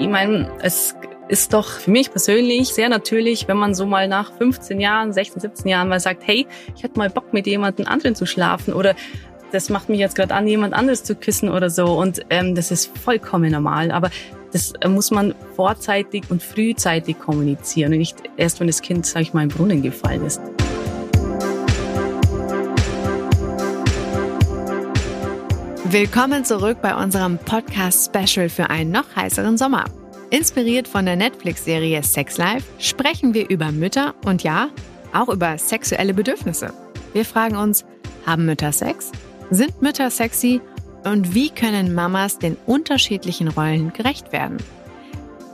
Ich meine, es ist doch für mich persönlich sehr natürlich, wenn man so mal nach 15 Jahren, 16, 17 Jahren mal sagt, hey, ich hätte mal Bock mit jemandem anderen zu schlafen oder das macht mich jetzt gerade an, jemand anderes zu küssen oder so. Und ähm, das ist vollkommen normal. Aber das äh, muss man vorzeitig und frühzeitig kommunizieren und nicht erst, wenn das Kind, sag ich mal, im Brunnen gefallen ist. Willkommen zurück bei unserem Podcast-Special für einen noch heißeren Sommer. Inspiriert von der Netflix-Serie Sex Life sprechen wir über Mütter und ja, auch über sexuelle Bedürfnisse. Wir fragen uns, haben Mütter Sex? Sind Mütter sexy? Und wie können Mamas den unterschiedlichen Rollen gerecht werden?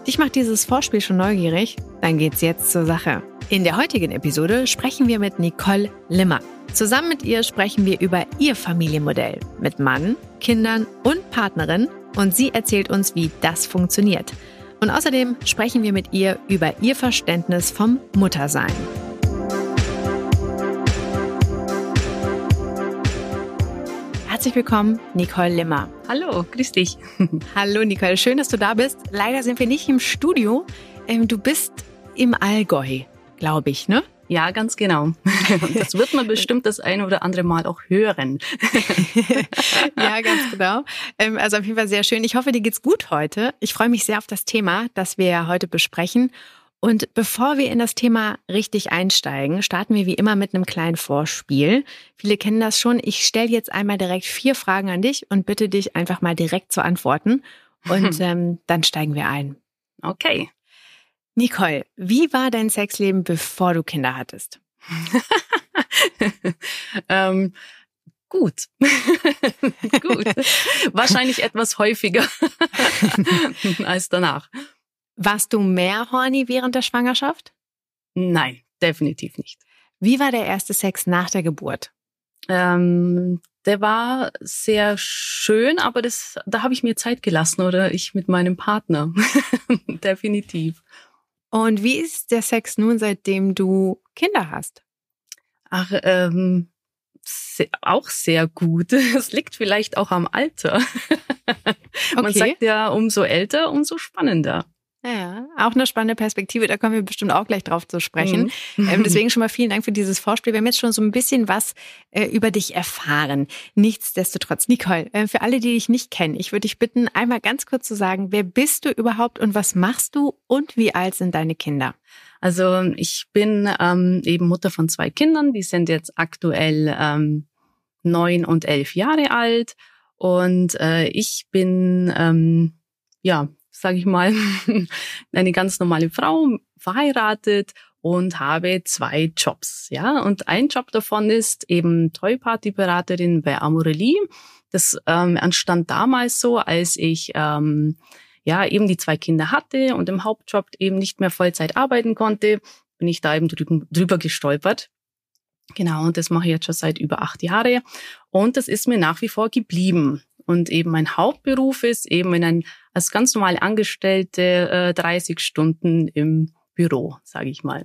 Dich macht dieses Vorspiel schon neugierig? Dann geht's jetzt zur Sache. In der heutigen Episode sprechen wir mit Nicole Limmer. Zusammen mit ihr sprechen wir über ihr Familienmodell mit Mann, Kindern und Partnerin und sie erzählt uns, wie das funktioniert. Und außerdem sprechen wir mit ihr über ihr Verständnis vom Muttersein. Herzlich willkommen, Nicole Limmer. Hallo, grüß dich. Hallo Nicole, schön, dass du da bist. Leider sind wir nicht im Studio. Ähm, du bist im Allgäu, glaube ich, ne? Ja, ganz genau. Das wird man bestimmt das eine oder andere Mal auch hören. ja, ganz genau. Ähm, also auf jeden Fall sehr schön. Ich hoffe, dir geht's gut heute. Ich freue mich sehr auf das Thema, das wir heute besprechen. Und bevor wir in das Thema richtig einsteigen, starten wir wie immer mit einem kleinen Vorspiel. Viele kennen das schon. Ich stelle jetzt einmal direkt vier Fragen an dich und bitte dich einfach mal direkt zu antworten. Und ähm, dann steigen wir ein. Okay. Nicole, wie war dein Sexleben, bevor du Kinder hattest? ähm, gut. gut. Wahrscheinlich etwas häufiger als danach. Warst du mehr horny während der Schwangerschaft? Nein, definitiv nicht. Wie war der erste Sex nach der Geburt? Ähm, der war sehr schön, aber das, da habe ich mir Zeit gelassen oder ich mit meinem Partner. definitiv. Und wie ist der Sex nun, seitdem du Kinder hast? Ach, ähm, sehr, auch sehr gut. Es liegt vielleicht auch am Alter. Man okay. sagt ja, umso älter, umso spannender. Ja, auch eine spannende Perspektive. Da kommen wir bestimmt auch gleich drauf zu sprechen. Mhm. Ähm, deswegen schon mal vielen Dank für dieses Vorspiel. Wir haben jetzt schon so ein bisschen was äh, über dich erfahren. Nichtsdestotrotz, Nicole, äh, für alle, die dich nicht kennen, ich würde dich bitten, einmal ganz kurz zu sagen, wer bist du überhaupt und was machst du und wie alt sind deine Kinder? Also ich bin ähm, eben Mutter von zwei Kindern. Die sind jetzt aktuell ähm, neun und elf Jahre alt. Und äh, ich bin ähm, ja sage ich mal, eine ganz normale Frau, verheiratet und habe zwei Jobs. Ja, und ein Job davon ist eben Toy-Party-Beraterin bei Amorelie. Das ähm, entstand damals so, als ich ähm, ja eben die zwei Kinder hatte und im Hauptjob eben nicht mehr Vollzeit arbeiten konnte, bin ich da eben drüben, drüber gestolpert. Genau, und das mache ich jetzt schon seit über acht Jahre. Und das ist mir nach wie vor geblieben. Und eben mein Hauptberuf ist eben in ein, als ganz normale Angestellte äh, 30 Stunden im Büro, sage ich mal.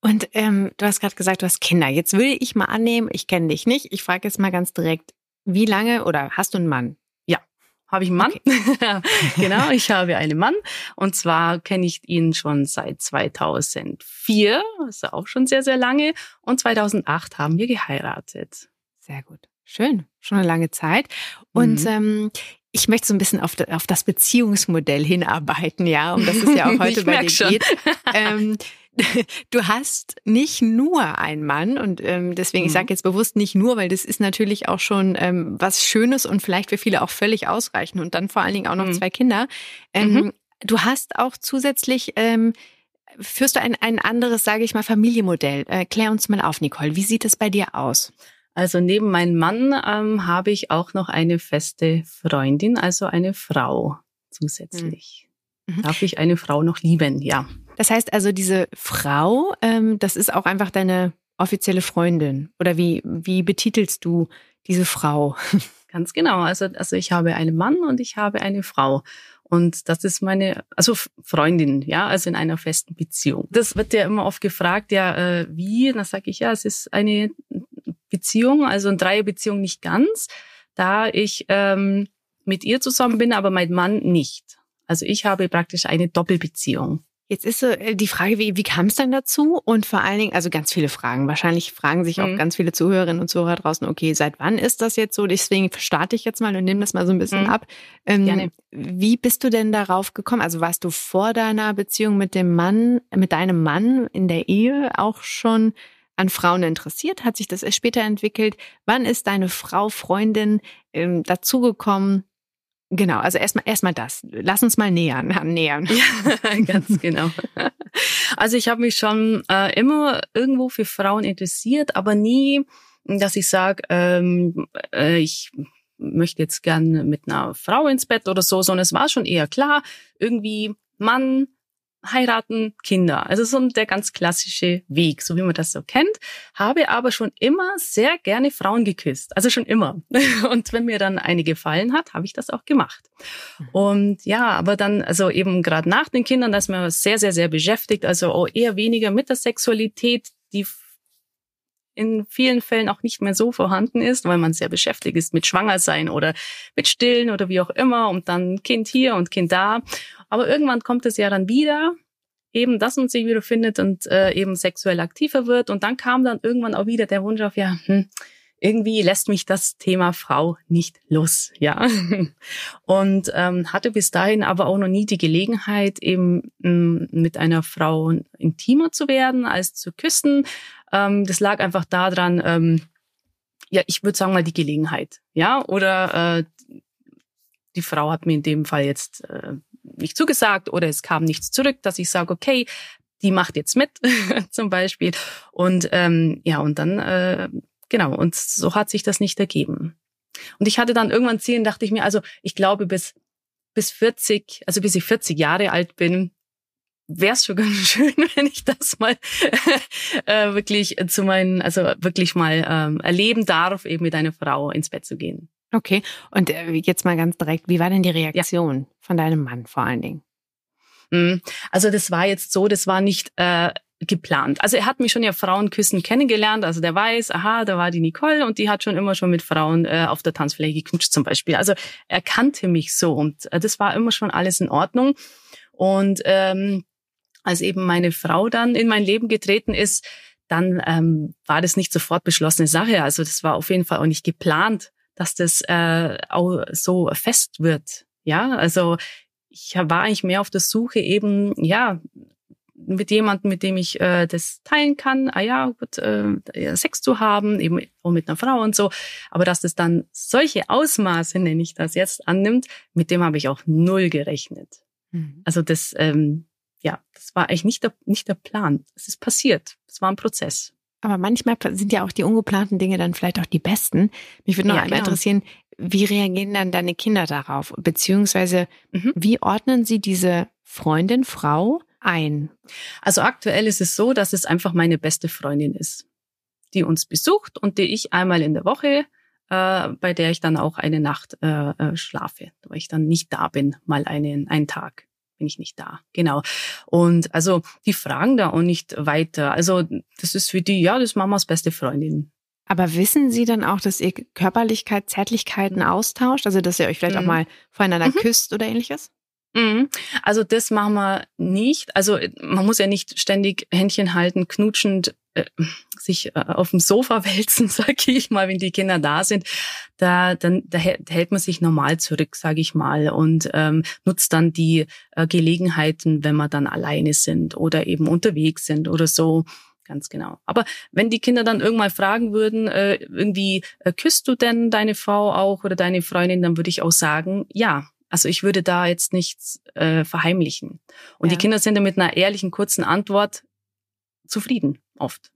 Und ähm, du hast gerade gesagt, du hast Kinder. Jetzt will ich mal annehmen, ich kenne dich nicht. Ich frage jetzt mal ganz direkt, wie lange oder hast du einen Mann? Ja, habe ich einen Mann. Okay. genau, ich habe einen Mann. Und zwar kenne ich ihn schon seit 2004, also auch schon sehr, sehr lange. Und 2008 haben wir geheiratet. Sehr gut. Schön, schon eine lange Zeit. Und mhm. ähm, ich möchte so ein bisschen auf, auf das Beziehungsmodell hinarbeiten, ja, um das es ja auch heute bei dir schon. geht. Ähm, du hast nicht nur einen Mann und ähm, deswegen, mhm. ich sage jetzt bewusst nicht nur, weil das ist natürlich auch schon ähm, was Schönes und vielleicht für viele auch völlig ausreichend und dann vor allen Dingen auch noch mhm. zwei Kinder. Ähm, mhm. Du hast auch zusätzlich ähm, führst du ein, ein anderes, sage ich mal, Familienmodell. Äh, klär uns mal auf, Nicole. Wie sieht es bei dir aus? Also neben meinem Mann ähm, habe ich auch noch eine feste Freundin, also eine Frau zusätzlich. Mhm. mhm. Darf ich eine Frau noch lieben? Ja. Das heißt also, diese Frau, ähm, das ist auch einfach deine offizielle Freundin. Oder wie, wie betitelst du diese Frau? Ganz genau. Also, also ich habe einen Mann und ich habe eine Frau. Und das ist meine, also Freundin, ja, also in einer festen Beziehung. Das wird ja immer oft gefragt, ja, äh, wie? Dann sage ich, ja, es ist eine Beziehung, also eine Dreierbeziehung nicht ganz, da ich ähm, mit ihr zusammen bin, aber mein Mann nicht. Also ich habe praktisch eine Doppelbeziehung. Jetzt ist so äh, die Frage, wie, wie kam es dann dazu? Und vor allen Dingen, also ganz viele Fragen. Wahrscheinlich fragen sich auch mhm. ganz viele Zuhörerinnen und Zuhörer draußen, okay, seit wann ist das jetzt so? Deswegen starte ich jetzt mal und nehme das mal so ein bisschen mhm. ab. Ähm, Gerne. Wie bist du denn darauf gekommen? Also warst du vor deiner Beziehung mit dem Mann, mit deinem Mann in der Ehe auch schon an Frauen interessiert? Hat sich das erst später entwickelt? Wann ist deine Frau, Freundin ähm, dazugekommen? Genau, also erstmal erstmal das. Lass uns mal nähern, nähern. Ja, ganz genau. Also ich habe mich schon äh, immer irgendwo für Frauen interessiert, aber nie, dass ich sage, ähm, äh, ich möchte jetzt gern mit einer Frau ins Bett oder so, sondern es war schon eher klar, irgendwie Mann, heiraten, Kinder. Also so der ganz klassische Weg, so wie man das so kennt. Habe aber schon immer sehr gerne Frauen geküsst. Also schon immer. Und wenn mir dann eine gefallen hat, habe ich das auch gemacht. Und ja, aber dann, also eben gerade nach den Kindern, da ist man sehr, sehr, sehr beschäftigt. Also eher weniger mit der Sexualität, die in vielen Fällen auch nicht mehr so vorhanden ist, weil man sehr beschäftigt ist mit Schwangersein oder mit Stillen oder wie auch immer und dann Kind hier und Kind da. Aber irgendwann kommt es ja dann wieder, eben, dass man sich wieder findet und äh, eben sexuell aktiver wird. Und dann kam dann irgendwann auch wieder der Wunsch auf, ja, hm, irgendwie lässt mich das Thema Frau nicht los, ja. Und ähm, hatte bis dahin aber auch noch nie die Gelegenheit, eben m, mit einer Frau intimer zu werden, als zu küssen. Ähm, das lag einfach daran, ähm, ja, ich würde sagen mal die Gelegenheit, ja, oder äh, die Frau hat mir in dem Fall jetzt äh, nicht zugesagt oder es kam nichts zurück, dass ich sage, okay, die macht jetzt mit zum Beispiel. Und ähm, ja, und dann, äh, genau, und so hat sich das nicht ergeben. Und ich hatte dann irgendwann Zielen, dachte ich mir, also ich glaube, bis, bis 40, also bis ich 40 Jahre alt bin, wäre es schon ganz schön, wenn ich das mal äh, wirklich zu meinen, also wirklich mal ähm, erleben darf, eben mit einer Frau ins Bett zu gehen. Okay, und äh, jetzt mal ganz direkt, wie war denn die Reaktion ja. von deinem Mann vor allen Dingen? Hm, also das war jetzt so, das war nicht äh, geplant. Also er hat mich schon ja Frauenküssen kennengelernt. Also der weiß, aha, da war die Nicole und die hat schon immer schon mit Frauen äh, auf der Tanzfläche geknutscht zum Beispiel. Also er kannte mich so und äh, das war immer schon alles in Ordnung. Und ähm, als eben meine Frau dann in mein Leben getreten ist, dann ähm, war das nicht sofort beschlossene Sache. Also das war auf jeden Fall auch nicht geplant dass das äh, auch so fest wird. Ja, also ich war eigentlich mehr auf der Suche eben, ja, mit jemandem, mit dem ich äh, das teilen kann, ah ja, gut, äh, Sex zu haben, eben auch mit einer Frau und so. Aber dass das dann solche Ausmaße, nenne ich das jetzt, annimmt, mit dem habe ich auch null gerechnet. Mhm. Also das, ähm, ja, das war eigentlich nicht der, nicht der Plan. Es ist passiert. Es war ein Prozess. Aber manchmal sind ja auch die ungeplanten Dinge dann vielleicht auch die besten. Mich würde noch ja, einmal genau. interessieren, wie reagieren dann deine Kinder darauf? Beziehungsweise, mhm. wie ordnen sie diese Freundin, Frau ein? Also aktuell ist es so, dass es einfach meine beste Freundin ist, die uns besucht und die ich einmal in der Woche, äh, bei der ich dann auch eine Nacht äh, äh schlafe, weil ich dann nicht da bin, mal einen, einen Tag bin ich nicht da. Genau. Und also die fragen da auch nicht weiter. Also das ist für die, ja, das ist Mamas beste Freundin. Aber wissen Sie dann auch, dass ihr Körperlichkeit, Zärtlichkeiten austauscht? Also dass ihr euch vielleicht mhm. auch mal voreinander mhm. küsst oder ähnliches? Mhm. Also das machen wir nicht. Also man muss ja nicht ständig Händchen halten, knutschend äh, sich äh, auf dem Sofa wälzen, sage ich mal, wenn die Kinder da sind. Da, dann, da hält man sich normal zurück, sage ich mal, und ähm, nutzt dann die äh, Gelegenheiten, wenn wir dann alleine sind oder eben unterwegs sind oder so. Ganz genau. Aber wenn die Kinder dann irgendwann fragen würden, äh, irgendwie, äh, küsst du denn deine Frau auch oder deine Freundin, dann würde ich auch sagen, ja, also ich würde da jetzt nichts äh, verheimlichen. Und ja. die Kinder sind dann mit einer ehrlichen, kurzen Antwort zufrieden oft.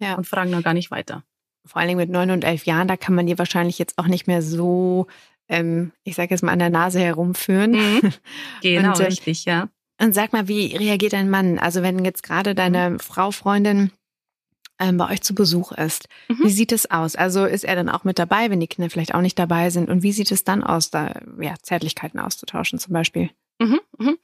Ja. Und fragen dann gar nicht weiter. Vor allen Dingen mit neun und elf Jahren, da kann man dir wahrscheinlich jetzt auch nicht mehr so, ähm, ich sage jetzt mal, an der Nase herumführen. Mhm. Genau, und, äh, richtig, ja. Und sag mal, wie reagiert dein Mann? Also wenn jetzt gerade deine mhm. Frau, Freundin ähm, bei euch zu Besuch ist. Mhm. Wie sieht es aus? Also ist er dann auch mit dabei, wenn die Kinder vielleicht auch nicht dabei sind? Und wie sieht es dann aus, da ja, Zärtlichkeiten auszutauschen zum Beispiel? Mhm, mhm.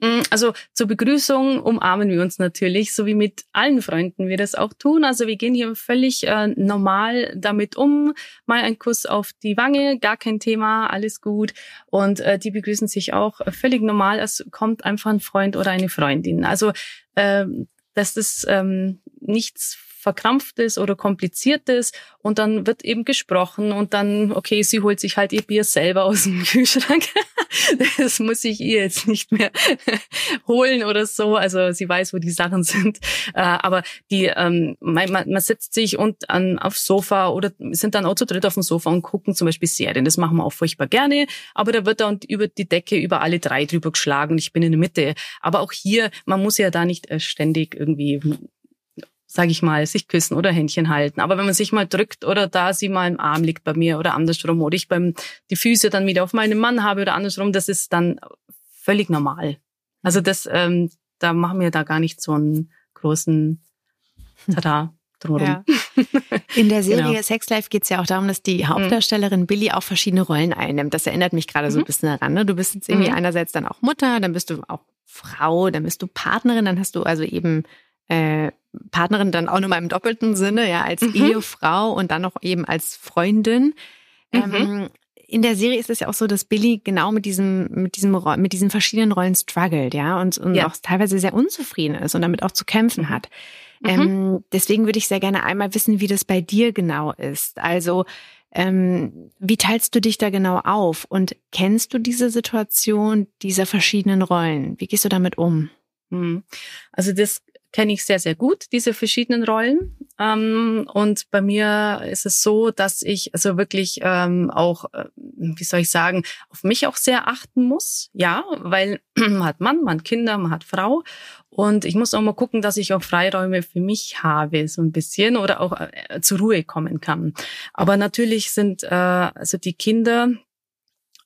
Mm, also zur Begrüßung umarmen wir uns natürlich, so wie mit allen Freunden wir das auch tun. Also wir gehen hier völlig äh, normal damit um. Mal ein Kuss auf die Wange, gar kein Thema, alles gut. Und äh, die begrüßen sich auch völlig normal. Es kommt einfach ein Freund oder eine Freundin. Also äh, dass das ähm, nichts Verkrampftes oder Kompliziertes und dann wird eben gesprochen und dann, okay, sie holt sich halt ihr Bier selber aus dem Kühlschrank. das muss ich ihr jetzt nicht mehr holen oder so. Also sie weiß, wo die Sachen sind. Äh, aber die, ähm, man, man setzt sich und an, aufs Sofa oder sind dann auch zu dritt auf dem Sofa und gucken zum Beispiel Serien. Das machen wir auch furchtbar gerne. Aber da wird dann über die Decke über alle drei drüber geschlagen ich bin in der Mitte. Aber auch hier, man muss ja da nicht äh, ständig irgendwie sage ich mal, sich küssen oder Händchen halten. Aber wenn man sich mal drückt oder da sie mal im Arm liegt bei mir oder andersrum oder ich beim die Füße dann wieder auf meinen Mann habe oder andersrum, das ist dann völlig normal. Also das, ähm, da machen wir da gar nicht so einen großen Tada. Drumherum. Ja. In der Serie genau. Sex Life geht es ja auch darum, dass die Hauptdarstellerin Billy auch verschiedene Rollen einnimmt. Das erinnert mich gerade so ein mhm. bisschen daran. Ne? Du bist jetzt irgendwie mhm. einerseits dann auch Mutter, dann bist du auch Frau, dann bist du Partnerin, dann hast du also eben äh, Partnerin dann auch nochmal im doppelten Sinne, ja, als mhm. Ehefrau und dann noch eben als Freundin. Mhm. Ähm, in der Serie ist es ja auch so, dass Billy genau mit diesem, mit diesem, mit diesen verschiedenen Rollen struggelt, ja, und, und ja. auch teilweise sehr unzufrieden ist und damit auch zu kämpfen hat. Mhm. Ähm, deswegen würde ich sehr gerne einmal wissen, wie das bei dir genau ist. Also, ähm, wie teilst du dich da genau auf? Und kennst du diese Situation dieser verschiedenen Rollen? Wie gehst du damit um? Mhm. Also das kenne ich sehr, sehr gut, diese verschiedenen Rollen. Ähm, und bei mir ist es so, dass ich also wirklich ähm, auch, äh, wie soll ich sagen, auf mich auch sehr achten muss. Ja, weil man hat Mann, man hat Kinder, man hat Frau. Und ich muss auch mal gucken, dass ich auch Freiräume für mich habe, so ein bisschen, oder auch äh, zur Ruhe kommen kann. Aber natürlich sind äh, also die Kinder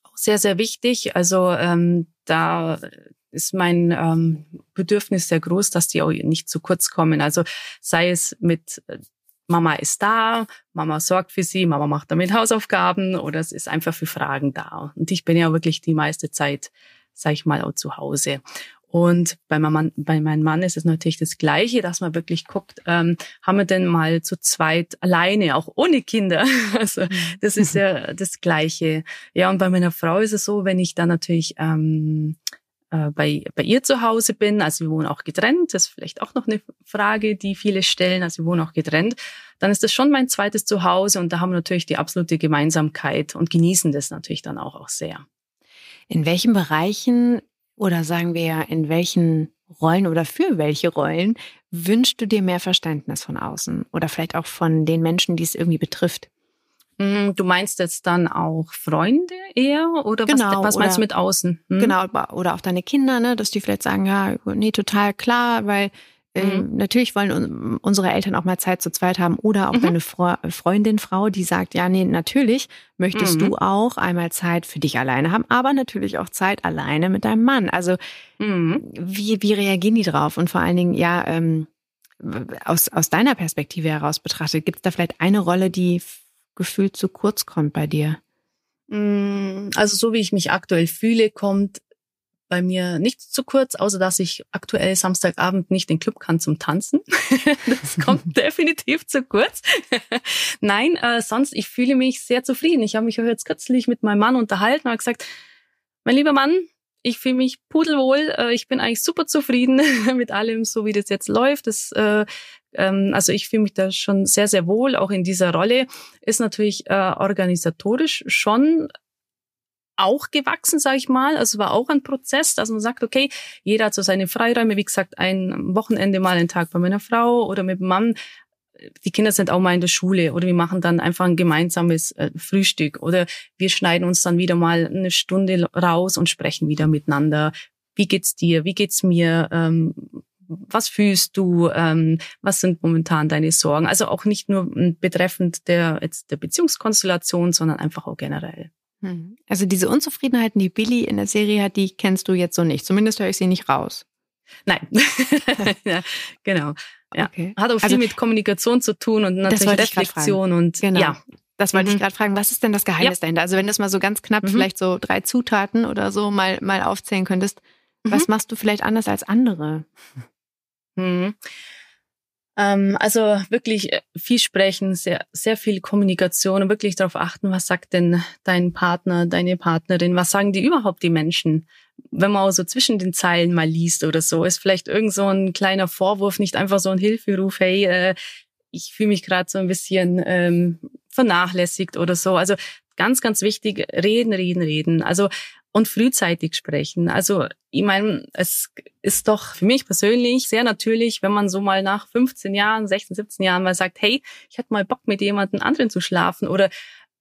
auch sehr, sehr wichtig. Also ähm, da ist mein ähm, Bedürfnis sehr groß, dass die auch nicht zu kurz kommen. Also sei es mit äh, Mama ist da, Mama sorgt für sie, Mama macht damit Hausaufgaben oder es ist einfach für Fragen da. Und ich bin ja wirklich die meiste Zeit, sag ich mal, auch zu Hause. Und bei, meinem bei meinem Mann ist es natürlich das Gleiche, dass man wirklich guckt, ähm, haben wir denn mal zu zweit alleine, auch ohne Kinder. Also mhm. das ist ja das Gleiche. Ja, und bei meiner Frau ist es so, wenn ich dann natürlich ähm, äh, bei, bei ihr zu Hause bin. Also wir wohnen auch getrennt. Das ist vielleicht auch noch eine Frage, die viele stellen. Also wir wohnen auch getrennt. Dann ist das schon mein zweites Zuhause und da haben wir natürlich die absolute Gemeinsamkeit und genießen das natürlich dann auch, auch sehr. In welchen Bereichen oder sagen wir in welchen Rollen oder für welche Rollen wünschst du dir mehr Verständnis von außen oder vielleicht auch von den Menschen, die es irgendwie betrifft? Mm, du meinst jetzt dann auch Freunde eher oder genau, was, was meinst du mit außen? Hm? Genau, oder auch deine Kinder, ne, dass die vielleicht sagen, ja, nee, total klar, weil äh, mhm. natürlich wollen unsere Eltern auch mal Zeit zu zweit haben oder auch mhm. deine Fre Freundin, Frau, die sagt, ja, nee, natürlich möchtest mhm. du auch einmal Zeit für dich alleine haben, aber natürlich auch Zeit alleine mit deinem Mann. Also mhm. wie, wie reagieren die drauf? Und vor allen Dingen, ja, ähm, aus, aus deiner Perspektive heraus betrachtet, gibt es da vielleicht eine Rolle, die gefühlt zu kurz kommt bei dir? Mm, also so wie ich mich aktuell fühle, kommt bei mir nichts zu kurz, außer dass ich aktuell Samstagabend nicht in den Club kann zum Tanzen. das kommt definitiv zu kurz. Nein, äh, sonst, ich fühle mich sehr zufrieden. Ich habe mich jetzt kürzlich mit meinem Mann unterhalten und gesagt, mein lieber Mann, ich fühle mich pudelwohl. Äh, ich bin eigentlich super zufrieden mit allem, so wie das jetzt läuft. Das, äh, ähm, also ich fühle mich da schon sehr, sehr wohl, auch in dieser Rolle. Ist natürlich äh, organisatorisch schon auch gewachsen, sage ich mal. Also war auch ein Prozess, dass man sagt, okay, jeder hat so seine Freiräume. Wie gesagt, ein Wochenende mal einen Tag bei meiner Frau oder mit dem Mann die Kinder sind auch mal in der Schule oder wir machen dann einfach ein gemeinsames äh, Frühstück oder wir schneiden uns dann wieder mal eine Stunde raus und sprechen wieder miteinander. Wie geht's dir? Wie geht's mir? Ähm, was fühlst du? Ähm, was sind momentan deine Sorgen? Also auch nicht nur betreffend der, jetzt der Beziehungskonstellation, sondern einfach auch generell. Hm. Also diese Unzufriedenheiten, die Billy in der Serie hat, die kennst du jetzt so nicht. Zumindest höre ich sie nicht raus. Nein, ja, genau. Ja. Okay. Hat auch viel also, mit Kommunikation zu tun und natürlich Reflexion und genau. ja. Das wollte mhm. ich gerade fragen, was ist denn das Geheimnis ja. dahinter? Also wenn du es mal so ganz knapp mhm. vielleicht so drei Zutaten oder so mal, mal aufzählen könntest, Was machst du vielleicht anders als andere? Mhm. Ähm, also wirklich äh, viel sprechen, sehr, sehr viel Kommunikation und wirklich darauf achten, was sagt denn dein Partner, deine Partnerin, was sagen die überhaupt die Menschen? Wenn man auch so zwischen den Zeilen mal liest oder so, ist vielleicht irgend so ein kleiner Vorwurf, nicht einfach so ein Hilferuf, hey, äh, ich fühle mich gerade so ein bisschen ähm, vernachlässigt oder so. Also ganz, ganz wichtig, reden, reden, reden. Also und frühzeitig sprechen. Also ich meine, es ist doch für mich persönlich sehr natürlich, wenn man so mal nach 15 Jahren, 16, 17 Jahren mal sagt, hey, ich hätte mal Bock mit jemandem anderen zu schlafen oder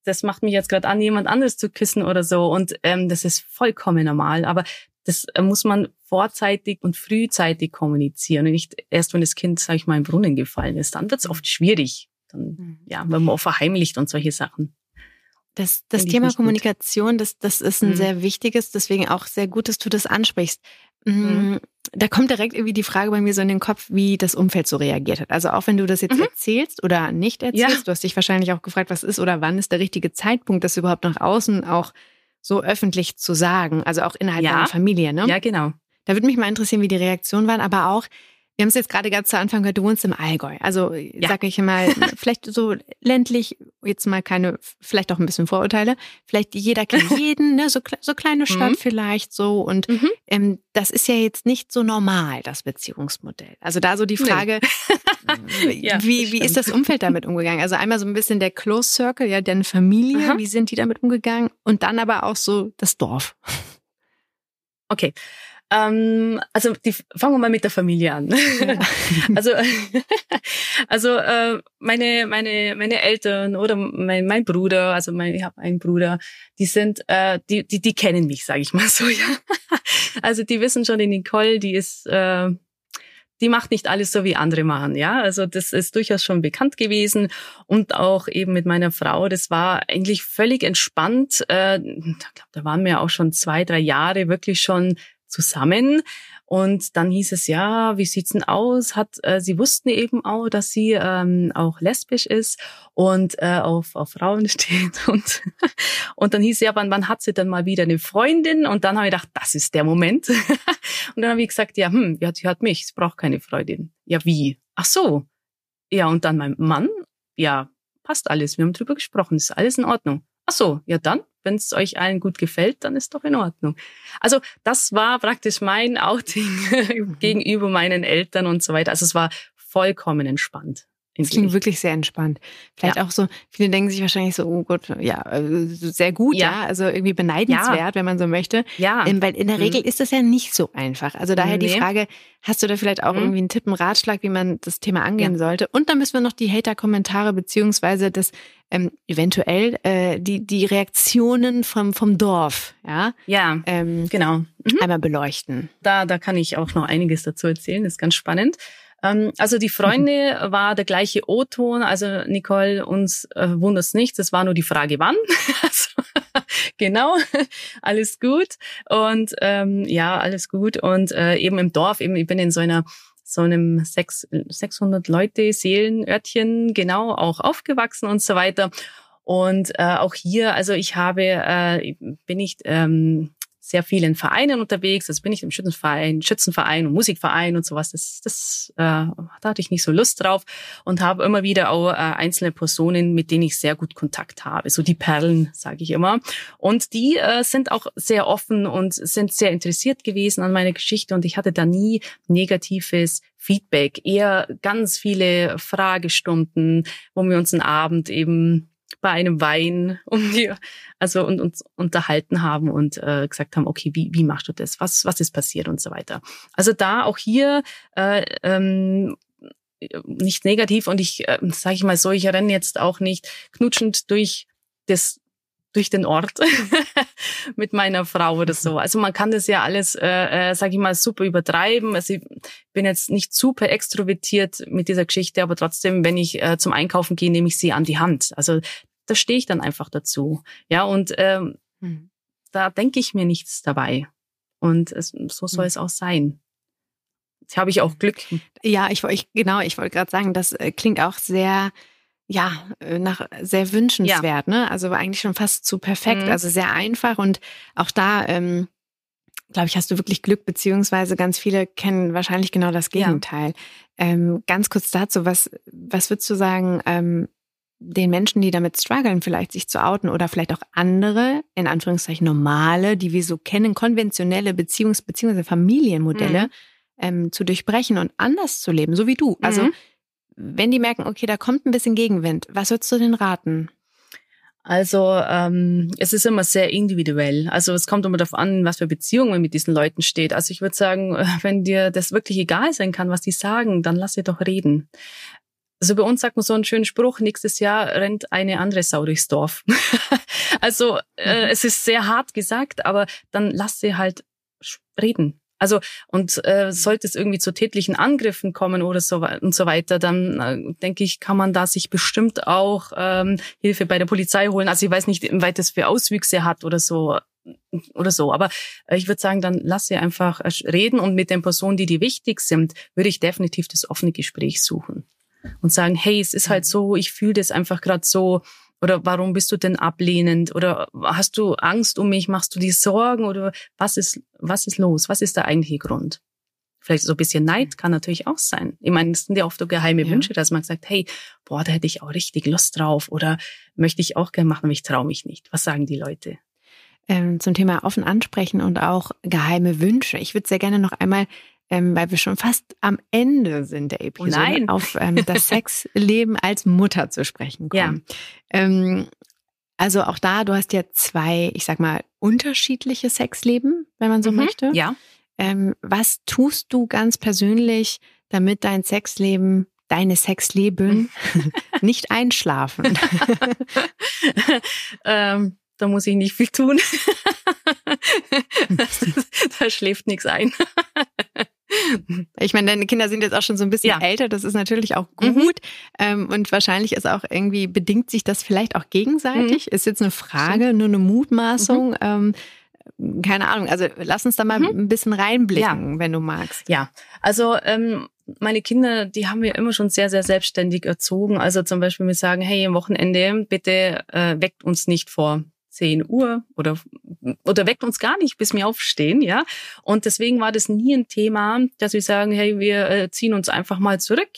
das macht mich jetzt gerade an, jemand anderes zu küssen oder so. Und ähm, das ist vollkommen normal. Aber das äh, muss man vorzeitig und frühzeitig kommunizieren und nicht erst, wenn das Kind, sag ich mal, im Brunnen gefallen ist. Dann wird es oft schwierig. Dann, mhm. ja, wenn man auch verheimlicht und solche Sachen. Das, das Thema Kommunikation, das, das ist ein mhm. sehr wichtiges, deswegen auch sehr gut, dass du das ansprichst. Mhm. Mm, da kommt direkt irgendwie die Frage bei mir so in den Kopf, wie das Umfeld so reagiert hat. Also auch wenn du das jetzt mhm. erzählst oder nicht erzählst, ja. du hast dich wahrscheinlich auch gefragt, was ist oder wann ist der richtige Zeitpunkt, das überhaupt nach außen auch so öffentlich zu sagen, also auch innerhalb ja. deiner Familie, ne? Ja, genau. Da würde mich mal interessieren, wie die Reaktionen waren, aber auch, wir haben es jetzt gerade ganz zu Anfang gehört, du wohnst im Allgäu. Also ja. sag ich mal, vielleicht so ländlich, jetzt mal keine, vielleicht auch ein bisschen Vorurteile. Vielleicht jeder kennt jeden, ne? so, so kleine Stadt mhm. vielleicht so. Und mhm. ähm, das ist ja jetzt nicht so normal, das Beziehungsmodell. Also da so die Frage, nee. ja, wie, wie ist das Umfeld damit umgegangen? Also einmal so ein bisschen der Close Circle, ja, deine Familie, Aha. wie sind die damit umgegangen? Und dann aber auch so das Dorf. Okay. Ähm, also die, fangen wir mal mit der Familie an. Ja. also also äh, meine meine meine Eltern oder mein, mein Bruder, also mein, ich habe einen Bruder, die sind äh, die die die kennen mich, sage ich mal so ja. Also die wissen schon, die Nicole, die ist äh, die macht nicht alles so wie andere machen, ja. Also das ist durchaus schon bekannt gewesen und auch eben mit meiner Frau. Das war eigentlich völlig entspannt. Äh, ich glaube, da waren wir auch schon zwei, drei Jahre wirklich schon zusammen. Und dann hieß es, ja, wie sieht's denn aus? Hat, äh, sie wussten eben auch, dass sie ähm, auch lesbisch ist und äh, auf, auf Frauen steht. Und, und dann hieß es, ja, wann, wann hat sie denn mal wieder eine Freundin? Und dann habe ich gedacht, das ist der Moment. und dann habe ich gesagt, ja, hm, ja, sie hat mich, sie braucht keine Freundin. Ja, wie? Ach so. Ja, und dann mein Mann, ja, passt alles. Wir haben drüber gesprochen, ist alles in Ordnung. Ach so, ja dann, wenn es euch allen gut gefällt, dann ist doch in Ordnung. Also das war praktisch mein Outing gegenüber meinen Eltern und so weiter. Also es war vollkommen entspannt. Das klingt wirklich sehr entspannt. Vielleicht ja. auch so, viele denken sich wahrscheinlich so, oh Gott, ja, äh, sehr gut, ja, ja also irgendwie beneidenswert, ja. wenn man so möchte. Ja. Ähm, weil in der Regel mhm. ist das ja nicht so einfach. Also daher nee. die Frage, hast du da vielleicht auch mhm. irgendwie einen Tipp, einen Ratschlag, wie man das Thema angehen sollte? Und dann müssen wir noch die Hater-Kommentare beziehungsweise das ähm, eventuell äh, die die Reaktionen vom vom Dorf, ja, ja, ähm, genau, mhm. einmal beleuchten. Da da kann ich auch noch einiges dazu erzählen. Das ist ganz spannend. Ähm, also die Freunde mhm. war der gleiche O-Ton. Also Nicole, uns äh, wundert es nicht. Es war nur die Frage, wann. also, genau, alles gut. Und ähm, ja, alles gut. Und äh, eben im Dorf, eben ich bin in so einer so einem sechs, 600 Leute Seelenörtchen genau auch aufgewachsen und so weiter. Und äh, auch hier, also ich habe, äh, bin nicht ähm, sehr vielen Vereinen unterwegs. Also bin ich im Schützenverein, Schützenverein und Musikverein und sowas. Das, das äh, da hatte ich nicht so Lust drauf und habe immer wieder auch äh, einzelne Personen, mit denen ich sehr gut Kontakt habe. So die Perlen, sage ich immer. Und die äh, sind auch sehr offen und sind sehr interessiert gewesen an meiner Geschichte. Und ich hatte da nie negatives Feedback, eher ganz viele Fragestunden, wo wir uns einen Abend eben bei einem Wein um die, also und uns unterhalten haben und äh, gesagt haben, okay, wie, wie machst du das? Was, was ist passiert und so weiter. Also da auch hier äh, ähm, nicht negativ und ich äh, sage ich mal so, ich renne jetzt auch nicht knutschend durch das durch den Ort mit meiner Frau oder so. Also man kann das ja alles, äh, äh, sage ich mal, super übertreiben. Also ich bin jetzt nicht super extrovertiert mit dieser Geschichte, aber trotzdem, wenn ich äh, zum Einkaufen gehe, nehme ich sie an die Hand. Also da stehe ich dann einfach dazu. Ja, und ähm, hm. da denke ich mir nichts dabei. Und es, so soll hm. es auch sein. Jetzt habe ich auch Glück. Ja, ich, ich genau, ich wollte gerade sagen, das äh, klingt auch sehr ja, äh, nach sehr wünschenswert, ja. ne? Also eigentlich schon fast zu perfekt, mhm. also sehr einfach und auch da ähm, glaube ich, hast du wirklich Glück, beziehungsweise ganz viele kennen wahrscheinlich genau das Gegenteil. Ja. Ähm, ganz kurz dazu, was, was würdest du sagen, ähm, den Menschen, die damit strugglen, vielleicht sich zu outen oder vielleicht auch andere, in Anführungszeichen normale, die wir so kennen, konventionelle Beziehungs- bzw. Familienmodelle mhm. ähm, zu durchbrechen und anders zu leben, so wie du. Also mhm. wenn die merken, okay, da kommt ein bisschen Gegenwind, was würdest du denn raten? Also ähm, es ist immer sehr individuell. Also es kommt immer darauf an, was für Beziehungen man mit diesen Leuten steht. Also ich würde sagen, wenn dir das wirklich egal sein kann, was die sagen, dann lass sie doch reden. Also bei uns sagt man so einen schönen Spruch, nächstes Jahr rennt eine andere Sau durchs Dorf. also äh, mhm. es ist sehr hart gesagt, aber dann lass sie halt reden. Also und äh, sollte es irgendwie zu tätlichen Angriffen kommen oder so und so weiter, dann äh, denke ich, kann man da sich bestimmt auch ähm, Hilfe bei der Polizei holen. Also ich weiß nicht, inwieweit das für Auswüchse hat oder so oder so. Aber äh, ich würde sagen, dann lass sie einfach äh, reden und mit den Personen, die die wichtig sind, würde ich definitiv das offene Gespräch suchen und sagen, hey, es ist halt mhm. so, ich fühle das einfach gerade so oder warum bist du denn ablehnend? Oder hast du Angst um mich? Machst du dir Sorgen? Oder was ist, was ist los? Was ist der eigentliche Grund? Vielleicht so ein bisschen Neid kann natürlich auch sein. Ich meine, es sind ja oft so geheime ja. Wünsche, dass man sagt, hey, boah, da hätte ich auch richtig Lust drauf oder möchte ich auch gerne machen, aber ich traue mich nicht. Was sagen die Leute? Ähm, zum Thema offen ansprechen und auch geheime Wünsche. Ich würde sehr gerne noch einmal ähm, weil wir schon fast am Ende sind der Episode, oh Nein. auf ähm, das Sexleben als Mutter zu sprechen kommen. Ja. Ähm, also auch da, du hast ja zwei, ich sag mal, unterschiedliche Sexleben, wenn man so mhm. möchte. Ja. Ähm, was tust du ganz persönlich, damit dein Sexleben, deine Sexleben nicht einschlafen? ähm, da muss ich nicht viel tun. da schläft nichts ein. Ich meine, deine Kinder sind jetzt auch schon so ein bisschen ja. älter, das ist natürlich auch mhm. gut. Mhm. und wahrscheinlich ist auch irgendwie, bedingt sich das vielleicht auch gegenseitig. Mhm. Ist jetzt eine Frage, nur eine Mutmaßung. Mhm. Ähm, keine Ahnung, also lass uns da mal mhm. ein bisschen reinblicken, ja. wenn du magst. Ja, also ähm, meine Kinder, die haben wir immer schon sehr, sehr selbstständig erzogen. Also zum Beispiel wir sagen, hey, am Wochenende bitte äh, weckt uns nicht vor 10 Uhr oder, oder weckt uns gar nicht, bis wir aufstehen, ja. Und deswegen war das nie ein Thema, dass wir sagen, hey, wir äh, ziehen uns einfach mal zurück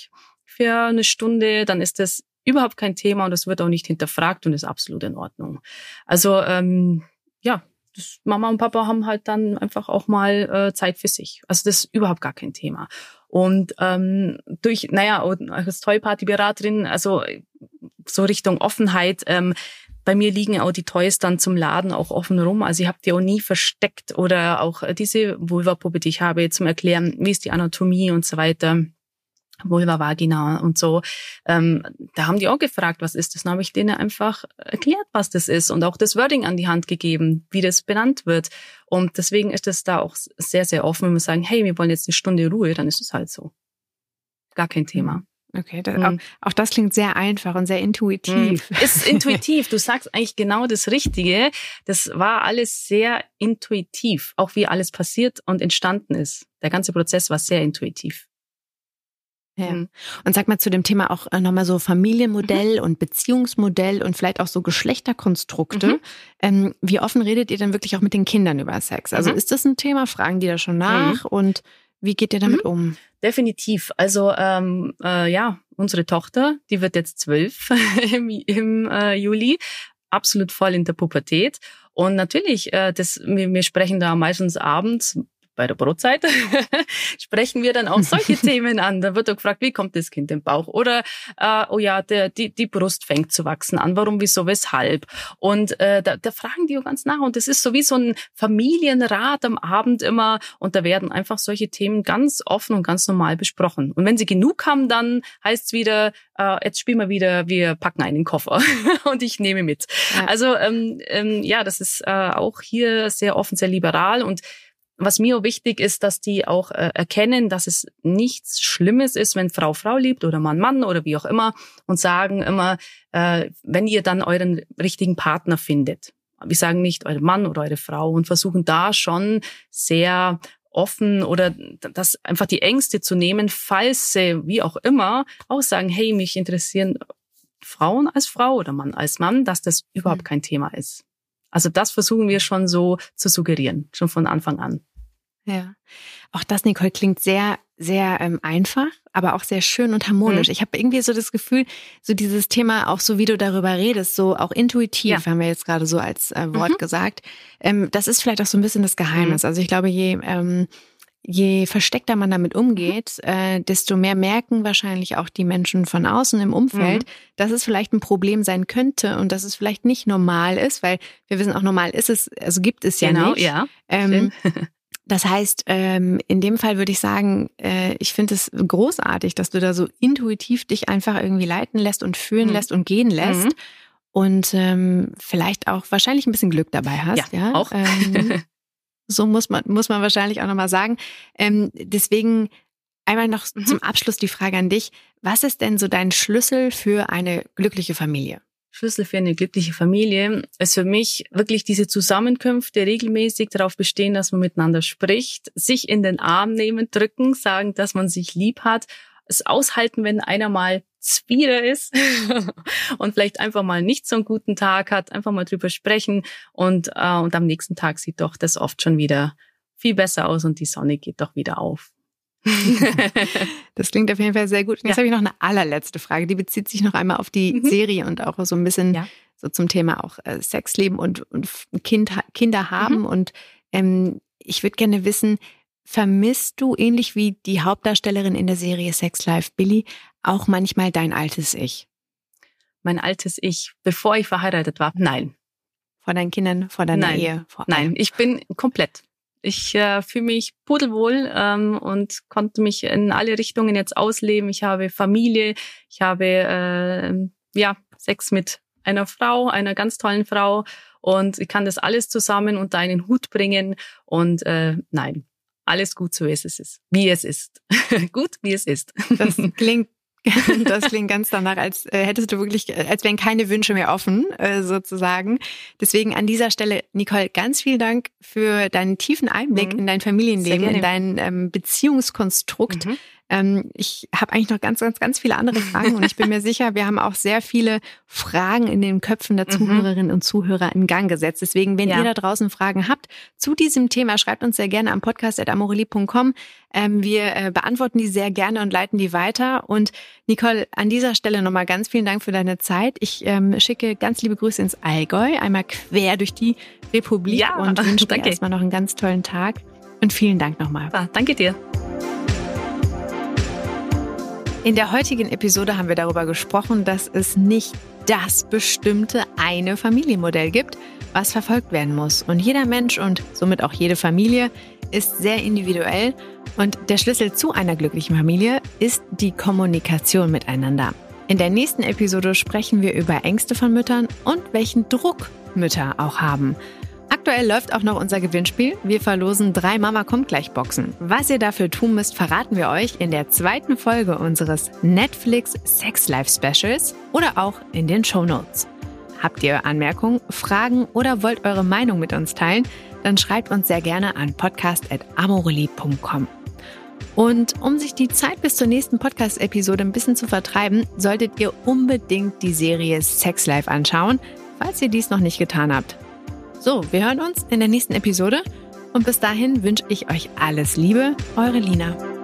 für eine Stunde, dann ist das überhaupt kein Thema und das wird auch nicht hinterfragt und ist absolut in Ordnung. Also ähm, ja, das Mama und Papa haben halt dann einfach auch mal äh, Zeit für sich. Also das ist überhaupt gar kein Thema. Und ähm, durch, naja, als Toy-Party-Beraterin, also so Richtung Offenheit, ähm, bei mir liegen auch die Toys dann zum Laden auch offen rum. Also ich habe die auch nie versteckt oder auch diese Vulva-Puppe, die ich habe, zum Erklären, wie ist die Anatomie und so weiter. Vulva, Vagina und so. Ähm, da haben die auch gefragt, was ist das? Dann habe ich denen einfach erklärt, was das ist und auch das Wording an die Hand gegeben, wie das benannt wird. Und deswegen ist es da auch sehr, sehr offen, wenn wir sagen, hey, wir wollen jetzt eine Stunde Ruhe, dann ist es halt so. Gar kein Thema. Okay, das, mhm. auch, auch, das klingt sehr einfach und sehr intuitiv. Mhm. Ist intuitiv. Du sagst eigentlich genau das Richtige. Das war alles sehr intuitiv, auch wie alles passiert und entstanden ist. Der ganze Prozess war sehr intuitiv. Ja. Mhm. Und sag mal zu dem Thema auch äh, nochmal so Familienmodell mhm. und Beziehungsmodell und vielleicht auch so Geschlechterkonstrukte. Mhm. Ähm, wie offen redet ihr denn wirklich auch mit den Kindern über Sex? Also mhm. ist das ein Thema? Fragen die da schon nach? Mhm. Und wie geht ihr damit um? Definitiv. Also ähm, äh, ja, unsere Tochter, die wird jetzt zwölf im, im äh, Juli, absolut voll in der Pubertät. Und natürlich, äh, das, wir, wir sprechen da meistens abends bei der Brotzeit sprechen wir dann auch solche Themen an. Da wird auch gefragt, wie kommt das Kind im Bauch? Oder, äh, oh ja, der, die, die Brust fängt zu wachsen an. Warum, wieso, weshalb? Und äh, da, da fragen die auch ganz nach. Und das ist so wie so ein Familienrat am Abend immer. Und da werden einfach solche Themen ganz offen und ganz normal besprochen. Und wenn sie genug haben, dann heißt es wieder, äh, jetzt spielen wir wieder, wir packen einen Koffer und ich nehme mit. Ja. Also ähm, ähm, ja, das ist äh, auch hier sehr offen, sehr liberal und was mir wichtig ist, dass die auch äh, erkennen, dass es nichts Schlimmes ist, wenn Frau Frau liebt oder Mann Mann oder wie auch immer und sagen immer, äh, wenn ihr dann euren richtigen Partner findet. Wir sagen nicht eure Mann oder eure Frau und versuchen da schon sehr offen oder das einfach die Ängste zu nehmen, falls sie, wie auch immer, auch sagen, hey, mich interessieren Frauen als Frau oder Mann als Mann, dass das überhaupt mhm. kein Thema ist. Also das versuchen wir schon so zu suggerieren, schon von Anfang an. Ja. Auch das, Nicole, klingt sehr, sehr ähm, einfach, aber auch sehr schön und harmonisch. Mhm. Ich habe irgendwie so das Gefühl, so dieses Thema, auch so wie du darüber redest, so auch intuitiv, ja. haben wir jetzt gerade so als äh, Wort mhm. gesagt. Ähm, das ist vielleicht auch so ein bisschen das Geheimnis. Mhm. Also ich glaube, je ähm, je versteckter man damit umgeht, äh, desto mehr merken wahrscheinlich auch die Menschen von außen im Umfeld, mhm. dass es vielleicht ein Problem sein könnte und dass es vielleicht nicht normal ist, weil wir wissen auch normal ist es, also gibt es ja genau, nicht. Ja. Ähm, das heißt, ähm, in dem Fall würde ich sagen, äh, ich finde es großartig, dass du da so intuitiv dich einfach irgendwie leiten lässt und führen mhm. lässt und gehen lässt. Mhm. Und ähm, vielleicht auch wahrscheinlich ein bisschen Glück dabei hast. Ja, ja? auch. Ähm, So muss man, muss man wahrscheinlich auch nochmal sagen. Ähm, deswegen einmal noch mhm. zum Abschluss die Frage an dich. Was ist denn so dein Schlüssel für eine glückliche Familie? Schlüssel für eine glückliche Familie ist für mich wirklich diese Zusammenkünfte regelmäßig darauf bestehen, dass man miteinander spricht, sich in den Arm nehmen, drücken, sagen, dass man sich lieb hat, es aushalten, wenn einer mal Zwider ist und vielleicht einfach mal nicht so einen guten Tag hat, einfach mal drüber sprechen und, äh, und am nächsten Tag sieht doch das oft schon wieder viel besser aus und die Sonne geht doch wieder auf. das klingt auf jeden Fall sehr gut. Jetzt ja. habe ich noch eine allerletzte Frage, die bezieht sich noch einmal auf die mhm. Serie und auch so ein bisschen ja. so zum Thema auch äh, Sexleben und, und kind, Kinder haben. Mhm. Und ähm, ich würde gerne wissen, vermisst du ähnlich wie die Hauptdarstellerin in der Serie Sex Life Billy auch manchmal dein altes Ich? Mein altes Ich, bevor ich verheiratet war? Nein. Vor deinen Kindern, vor deiner Nein. Ehe? Vor Nein, ich bin komplett. Ich äh, fühle mich pudelwohl ähm, und konnte mich in alle Richtungen jetzt ausleben. Ich habe Familie, ich habe äh, ja Sex mit einer Frau, einer ganz tollen Frau und ich kann das alles zusammen unter einen Hut bringen und äh, nein, alles gut so wie es ist, wie es ist. gut, wie es ist. Das klingt das klingt ganz danach, als äh, hättest du wirklich, äh, als wären keine Wünsche mehr offen, äh, sozusagen. Deswegen an dieser Stelle, Nicole, ganz vielen Dank für deinen tiefen Einblick mhm. in dein Familienleben, in dein ähm, Beziehungskonstrukt. Mhm. Ähm, ich habe eigentlich noch ganz, ganz, ganz viele andere Fragen und ich bin mir sicher, wir haben auch sehr viele Fragen in den Köpfen der mhm. Zuhörerinnen und Zuhörer in Gang gesetzt. Deswegen, wenn ja. ihr da draußen Fragen habt zu diesem Thema, schreibt uns sehr gerne am podcast.amorelie.com. Ähm, wir äh, beantworten die sehr gerne und leiten die weiter. Und Nicole, an dieser Stelle nochmal ganz vielen Dank für deine Zeit. Ich ähm, schicke ganz liebe Grüße ins Allgäu, einmal quer durch die Republik ja, und wünsche dir erstmal noch einen ganz tollen Tag. Und vielen Dank nochmal. Ah, danke dir. In der heutigen Episode haben wir darüber gesprochen, dass es nicht das bestimmte eine Familienmodell gibt, was verfolgt werden muss. Und jeder Mensch und somit auch jede Familie ist sehr individuell. Und der Schlüssel zu einer glücklichen Familie ist die Kommunikation miteinander. In der nächsten Episode sprechen wir über Ängste von Müttern und welchen Druck Mütter auch haben. Aktuell läuft auch noch unser Gewinnspiel. Wir verlosen drei Mama kommt gleich Boxen. Was ihr dafür tun müsst, verraten wir euch in der zweiten Folge unseres Netflix Sex Life Specials oder auch in den Show Notes. Habt ihr Anmerkungen, Fragen oder wollt eure Meinung mit uns teilen? Dann schreibt uns sehr gerne an podcast.amoreli.com. Und um sich die Zeit bis zur nächsten Podcast-Episode ein bisschen zu vertreiben, solltet ihr unbedingt die Serie Sex Life anschauen, falls ihr dies noch nicht getan habt. So, wir hören uns in der nächsten Episode und bis dahin wünsche ich euch alles Liebe, eure Lina.